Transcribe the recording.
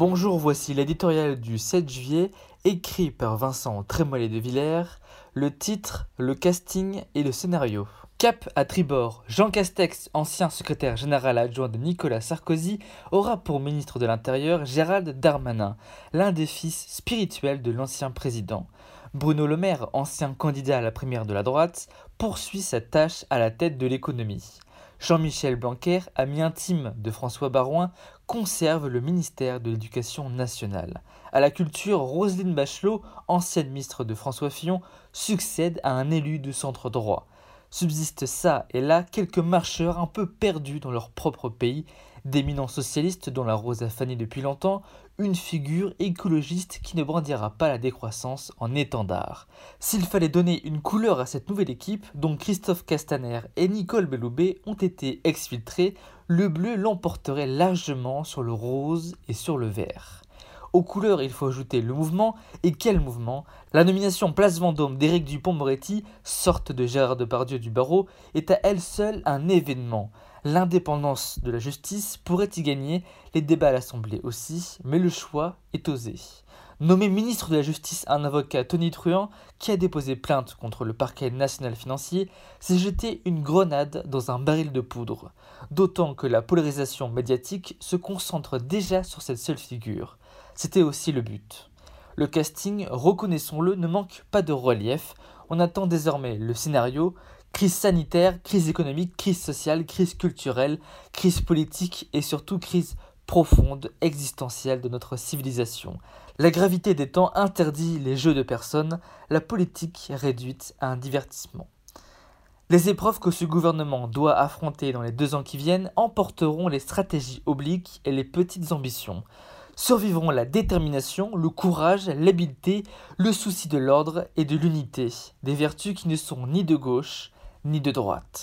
Bonjour, voici l'éditorial du 7 juillet, écrit par Vincent Trémollet de Villers, le titre, le casting et le scénario. Cap à tribord, Jean Castex, ancien secrétaire général adjoint de Nicolas Sarkozy, aura pour ministre de l'Intérieur Gérald Darmanin, l'un des fils spirituels de l'ancien président. Bruno Le Maire, ancien candidat à la primaire de la droite, poursuit sa tâche à la tête de l'économie. Jean-Michel Blanquer, ami intime de François Barouin, conserve le ministère de l'Éducation nationale. À la culture, Roselyne Bachelot, ancienne ministre de François Fillon, succède à un élu de centre droit. Subsistent ça et là quelques marcheurs un peu perdus dans leur propre pays, d'éminents socialistes dont la rose a fané depuis longtemps, une figure écologiste qui ne brandira pas la décroissance en étendard. S'il fallait donner une couleur à cette nouvelle équipe, dont Christophe Castaner et Nicole Belloubet ont été exfiltrés, le bleu l'emporterait largement sur le rose et sur le vert. Aux couleurs, il faut ajouter le mouvement. Et quel mouvement La nomination Place Vendôme d'Éric Dupont-Moretti, sorte de Gérard Depardieu du barreau, est à elle seule un événement. L'indépendance de la justice pourrait y gagner, les débats à l'Assemblée aussi, mais le choix est osé. Nommé ministre de la Justice un avocat Tony Truant, qui a déposé plainte contre le parquet national financier, s'est jeté une grenade dans un baril de poudre, d'autant que la polarisation médiatique se concentre déjà sur cette seule figure. C'était aussi le but. Le casting, reconnaissons-le, ne manque pas de relief. On attend désormais le scénario crise sanitaire, crise économique, crise sociale, crise culturelle, crise politique et surtout crise profonde, existentielle de notre civilisation. La gravité des temps interdit les jeux de personnes, la politique réduite à un divertissement. Les épreuves que ce gouvernement doit affronter dans les deux ans qui viennent emporteront les stratégies obliques et les petites ambitions survivront la détermination, le courage, l'habileté, le souci de l'ordre et de l'unité, des vertus qui ne sont ni de gauche ni de droite.